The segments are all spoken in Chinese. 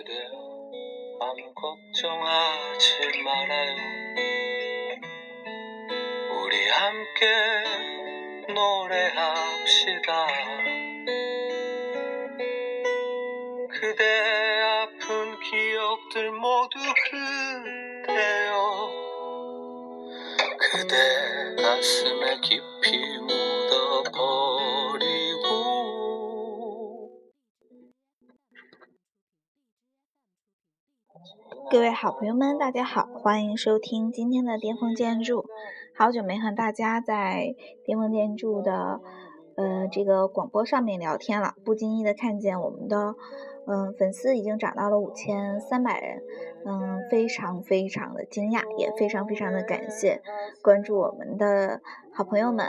그대여 맘 걱정하지 말아요. 우리 함께 노래합시다. 그대 아픈 기억들 모두 그대여. 그대 가슴에 깊 各位好朋友们，大家好，欢迎收听今天的巅峰建筑。好久没和大家在巅峰建筑的呃这个广播上面聊天了，不经意的看见我们的嗯粉丝已经涨到了五千三百人，嗯，非常非常的惊讶，也非常非常的感谢关注我们的好朋友们。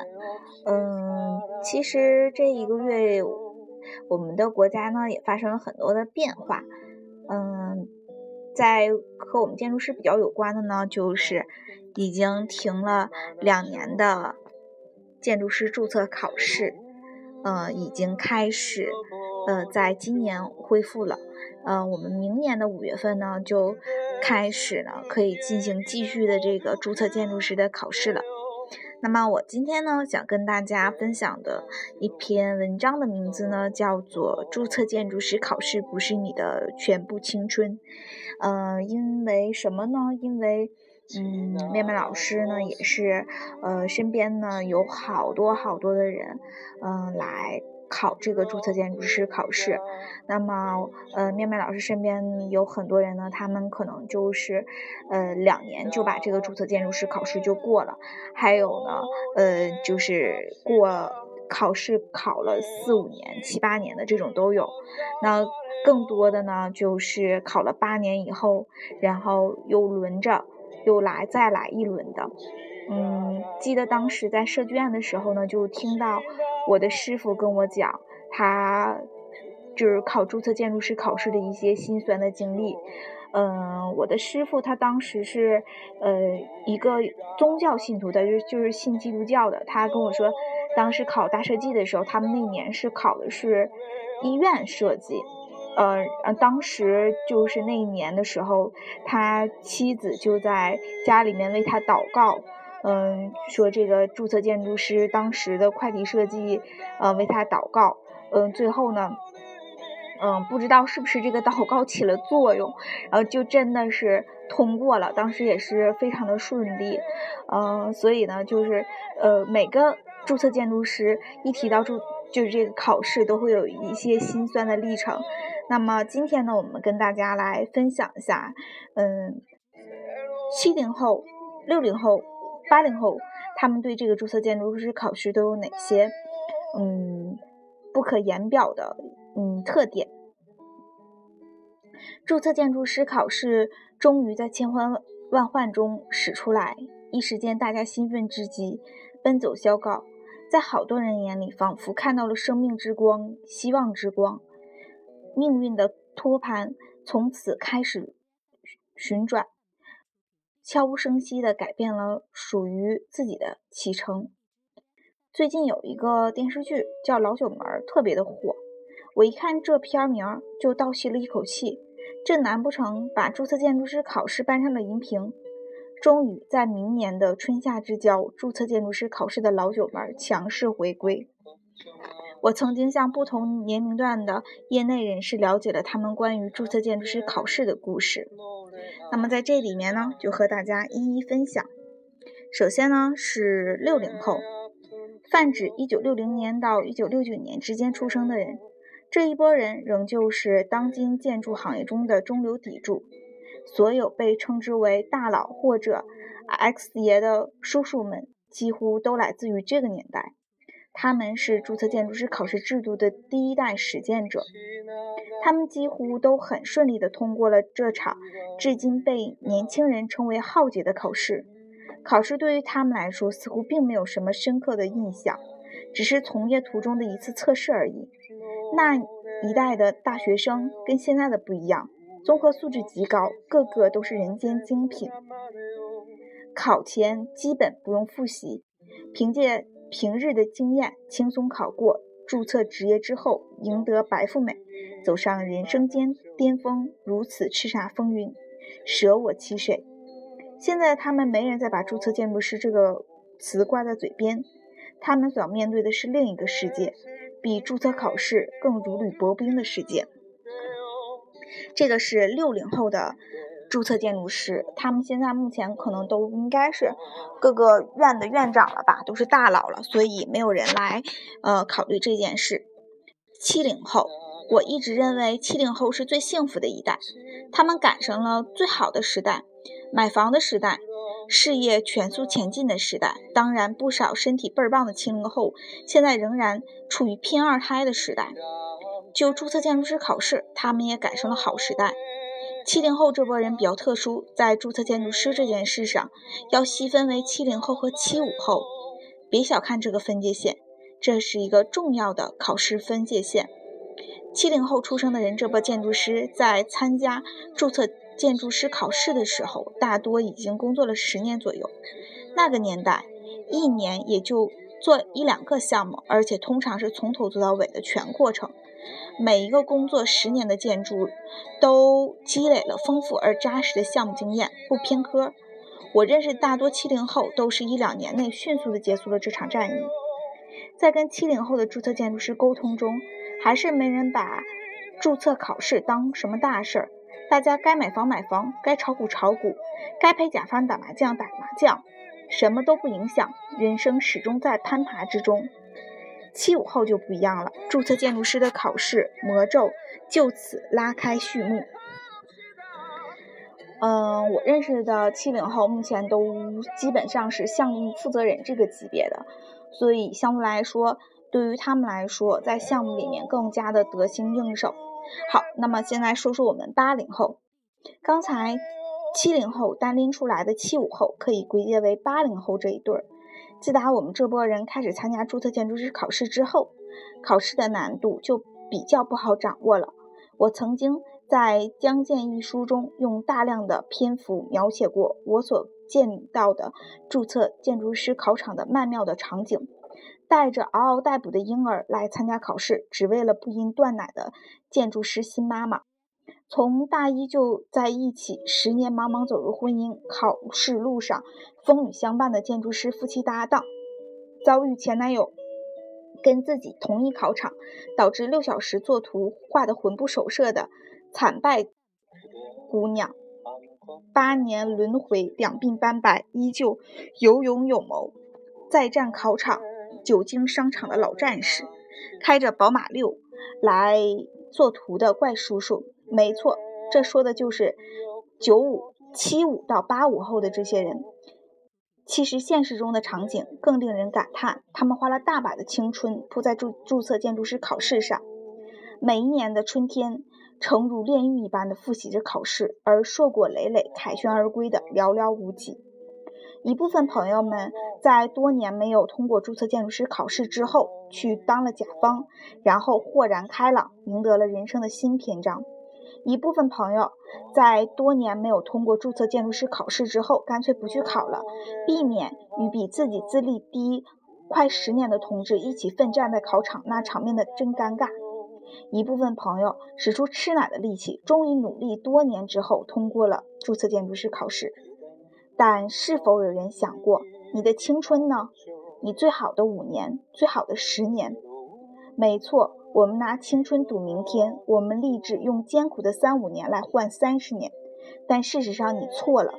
嗯，其实这一个月我们的国家呢也发生了很多的变化，嗯。在和我们建筑师比较有关的呢，就是已经停了两年的建筑师注册考试，呃，已经开始，呃，在今年恢复了，呃，我们明年的五月份呢就开始呢可以进行继续的这个注册建筑师的考试了。那么我今天呢，想跟大家分享的一篇文章的名字呢，叫做《注册建筑师考试不是你的全部青春》。嗯，因为什么呢？因为，嗯，面面老师呢，也是，呃，身边呢有好多好多的人，嗯，来。考这个注册建筑师考试，那么呃，面面老师身边有很多人呢，他们可能就是呃两年就把这个注册建筑师考试就过了，还有呢，呃，就是过考试考了四五年、七八年的这种都有，那更多的呢，就是考了八年以后，然后又轮着又来再来一轮的。嗯，记得当时在设计院的时候呢，就听到我的师傅跟我讲，他就是考注册建筑师考试的一些心酸的经历。嗯，我的师傅他当时是呃一个宗教信徒的，就是就是信基督教的。他跟我说，当时考大设计的时候，他们那年是考的是医院设计。呃，当时就是那一年的时候，他妻子就在家里面为他祷告。嗯，说这个注册建筑师当时的快递设计，呃，为他祷告。嗯，最后呢，嗯，不知道是不是这个祷告起了作用，然后就真的是通过了。当时也是非常的顺利。嗯，所以呢，就是呃，每个注册建筑师一提到注，就是这个考试都会有一些心酸的历程。那么今天呢，我们跟大家来分享一下，嗯，七零后、六零后。八零后，他们对这个注册建筑师考试都有哪些嗯不可言表的嗯特点？注册建筑师考试终于在千欢万唤中使出来，一时间大家兴奋之极，奔走相告，在好多人眼里，仿佛看到了生命之光、希望之光，命运的托盘从此开始旋转。悄无声息地改变了属于自己的启程。最近有一个电视剧叫《老九门》，特别的火。我一看这片名儿就倒吸了一口气，这难不成把注册建筑师考试搬上了荧屏？终于在明年的春夏之交，注册建筑师考试的老九门强势回归。我曾经向不同年龄段的业内人士了解了他们关于注册建筑师考试的故事。那么在这里面呢，就和大家一一分享。首先呢是六零后，泛指一九六零年到一九六九年之间出生的人。这一波人仍旧是当今建筑行业中的中流砥柱。所有被称之为大佬或者 X 爷的叔叔们，几乎都来自于这个年代。他们是注册建筑师考试制度的第一代实践者，他们几乎都很顺利地通过了这场至今被年轻人称为浩劫的考试。考试对于他们来说似乎并没有什么深刻的印象，只是从业途中的一次测试而已。那一代的大学生跟现在的不一样，综合素质极高，个个都是人间精品。考前基本不用复习，凭借。平日的经验轻松考过，注册职业之后赢得白富美，走上人生间巅峰，如此叱咤风云，舍我其谁？现在他们没人再把注册建筑师这个词挂在嘴边，他们所要面对的是另一个世界，比注册考试更如履薄冰的世界。这个是六零后的注册建筑师，他们现在目前可能都应该是各个院的院长了吧，都是大佬了，所以没有人来呃考虑这件事。七零后，我一直认为七零后是最幸福的一代，他们赶上了最好的时代。买房的时代，事业全速前进的时代，当然不少身体倍儿棒的七零后现在仍然处于拼二胎的时代。就注册建筑师考试，他们也赶上了好时代。七零后这波人比较特殊，在注册建筑师这件事上，要细分为七零后和七五后。别小看这个分界线，这是一个重要的考试分界线。七零后出生的人，这波建筑师在参加注册。建筑师考试的时候，大多已经工作了十年左右。那个年代，一年也就做一两个项目，而且通常是从头做到尾的全过程。每一个工作十年的建筑，都积累了丰富而扎实的项目经验，不偏科。我认识大多七零后，都是一两年内迅速的结束了这场战役。在跟七零后的注册建筑师沟通中，还是没人把注册考试当什么大事儿。大家该买房买房，该炒股炒股，该陪甲方打麻将打麻将，什么都不影响，人生始终在攀爬之中。七五后就不一样了，注册建筑师的考试魔咒就此拉开序幕。嗯，我认识的七零后目前都基本上是项目负责人这个级别的，所以相对来说，对于他们来说，在项目里面更加的得心应手。好，那么现在说说我们八零后。刚才七零后单拎出来的七五后，可以归结为八零后这一对儿。自打我们这波人开始参加注册建筑师考试之后，考试的难度就比较不好掌握了。我曾经在《江建》一书中用大量的篇幅描写过我所见到的注册建筑师考场的曼妙的场景。带着嗷嗷待哺的婴儿来参加考试，只为了不因断奶的建筑师新妈妈。从大一就在一起，十年茫茫走入婚姻，考试路上风雨相伴的建筑师夫妻搭档，遭遇前男友跟自己同一考场，导致六小时作图画得魂不守舍的惨败姑娘。八年轮回，两鬓斑白，依旧有勇有谋，再战考场。久经商场的老战士，开着宝马六来做图的怪叔叔，没错，这说的就是九五、七五到八五后的这些人。其实现实中的场景更令人感叹，他们花了大把的青春扑在注注册建筑师考试上，每一年的春天，诚如炼狱一般的复习着考试，而硕果累累、凯旋而归的寥寥无几。一部分朋友们在多年没有通过注册建筑师考试之后，去当了甲方，然后豁然开朗，赢得了人生的新篇章。一部分朋友在多年没有通过注册建筑师考试之后，干脆不去考了，避免与比自己资历低快十年的同志一起奋战在考场，那场面的真尴尬。一部分朋友使出吃奶的力气，终于努力多年之后通过了注册建筑师考试。但是否有人想过，你的青春呢？你最好的五年，最好的十年？没错，我们拿青春赌明天，我们立志用艰苦的三五年来换三十年。但事实上，你错了。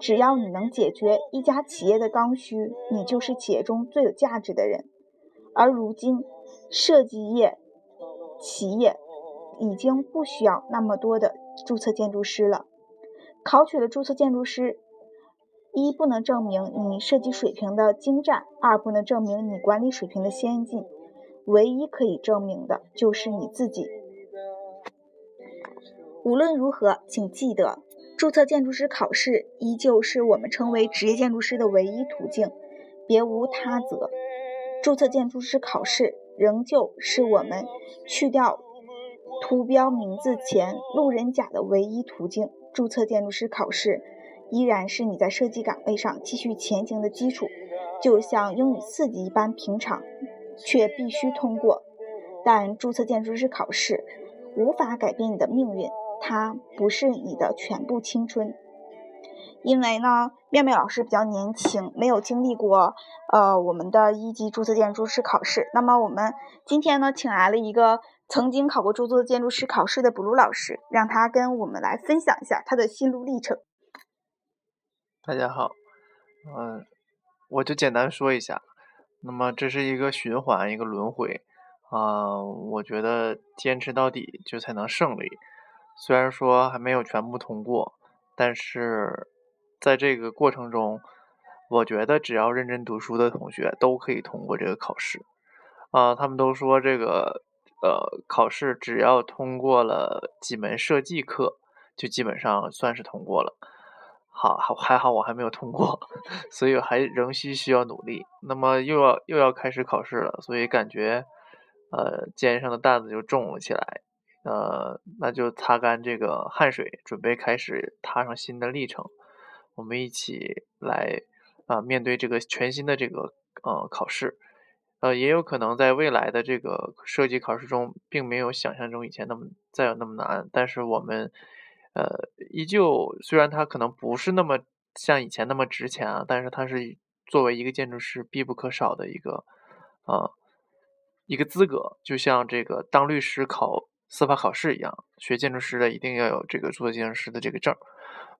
只要你能解决一家企业的刚需，你就是企业中最有价值的人。而如今，设计业企业已经不需要那么多的注册建筑师了。考取了注册建筑师。一不能证明你设计水平的精湛，二不能证明你管理水平的先进，唯一可以证明的就是你自己。无论如何，请记得，注册建筑师考试依旧是我们成为职业建筑师的唯一途径，别无他则。注册建筑师考试仍旧是我们去掉图标名字前路人甲的唯一途径。注册建筑师考试。依然是你在设计岗位上继续前行的基础，就像英语四级一般平常，却必须通过。但注册建筑师考试无法改变你的命运，它不是你的全部青春。因为呢，妙妙老师比较年轻，没有经历过呃我们的一级注册建筑师考试。那么我们今天呢，请来了一个曾经考过注册建筑师考试的布鲁老师，让他跟我们来分享一下他的心路历程。大家好，嗯，我就简单说一下。那么这是一个循环，一个轮回啊。我觉得坚持到底就才能胜利。虽然说还没有全部通过，但是。在这个过程中，我觉得只要认真读书的同学都可以通过这个考试。啊，他们都说这个呃考试只要通过了几门设计课，就基本上算是通过了。好，还好我还没有通过，所以还仍需需要努力。那么又要又要开始考试了，所以感觉呃肩上的担子就重了起来。呃，那就擦干这个汗水，准备开始踏上新的历程。我们一起来啊，面对这个全新的这个呃考试，呃，也有可能在未来的这个设计考试中，并没有想象中以前那么再有那么难，但是我们呃依旧，虽然它可能不是那么像以前那么值钱啊，但是它是作为一个建筑师必不可少的一个啊一个资格，就像这个当律师考司法考试一样，学建筑师的一定要有这个注册建筑师的这个证。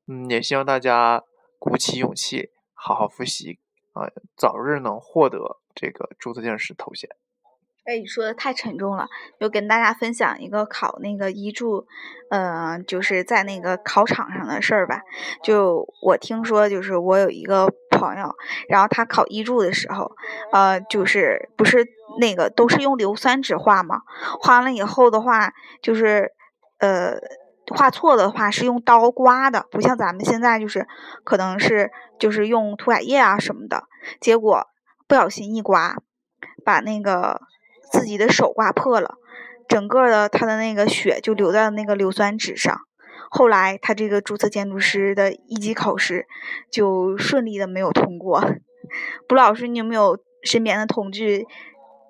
嗯，也希望大家鼓起勇气，好好复习啊，早日能获得这个注册建筑师头衔。哎，你说的太沉重了，就跟大家分享一个考那个一注，呃，就是在那个考场上的事儿吧。就我听说，就是我有一个朋友，然后他考一注的时候，呃，就是不是那个都是用硫酸纸画吗？画完了以后的话，就是呃。画错的话是用刀刮的，不像咱们现在就是可能是就是用涂改液啊什么的，结果不小心一刮，把那个自己的手刮破了，整个的他的那个血就流在了那个硫酸纸上。后来他这个注册建筑师的一级考试就顺利的没有通过。卜老师，你有没有身边的同志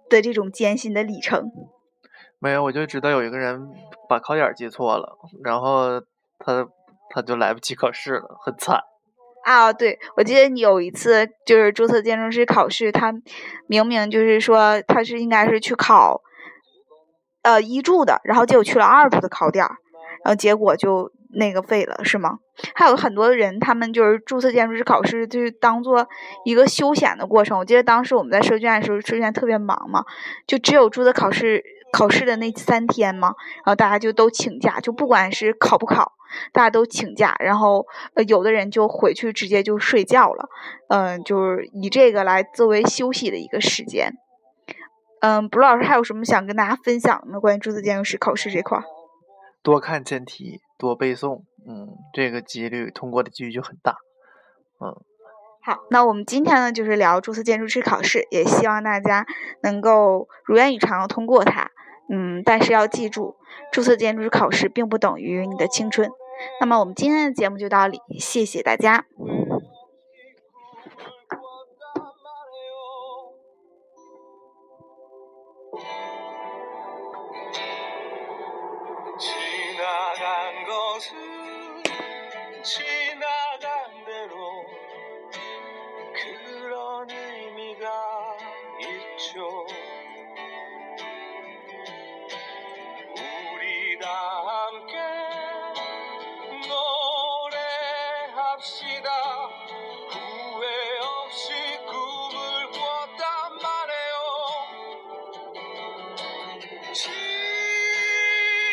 的这种艰辛的里程？没有，我就知道有一个人把考点记错了，然后他他就来不及考试了，很惨。啊，对，我记得你有一次就是注册建筑师考试，他明明就是说他是应该是去考呃一注的，然后结果去了二注的考点，然后结果就那个废了，是吗？还有很多人，他们就是注册建筑师考试，就是当做一个休闲的过程。我记得当时我们在设计院的时候，设计院特别忙嘛，就只有注册考试。考试的那三天嘛，然后大家就都请假，就不管是考不考，大家都请假，然后呃，有的人就回去直接就睡觉了，嗯，就是以这个来作为休息的一个时间。嗯，卜老师还有什么想跟大家分享的吗？关于注册建筑师考试这块？多看真题，多背诵，嗯，这个几率通过的几率就很大，嗯。好，那我们今天呢，就是聊注册建筑师考试，也希望大家能够如愿以偿的通过它。嗯，但是要记住，注册建筑师考试并不等于你的青春。那么我们今天的节目就到这里，谢谢大家。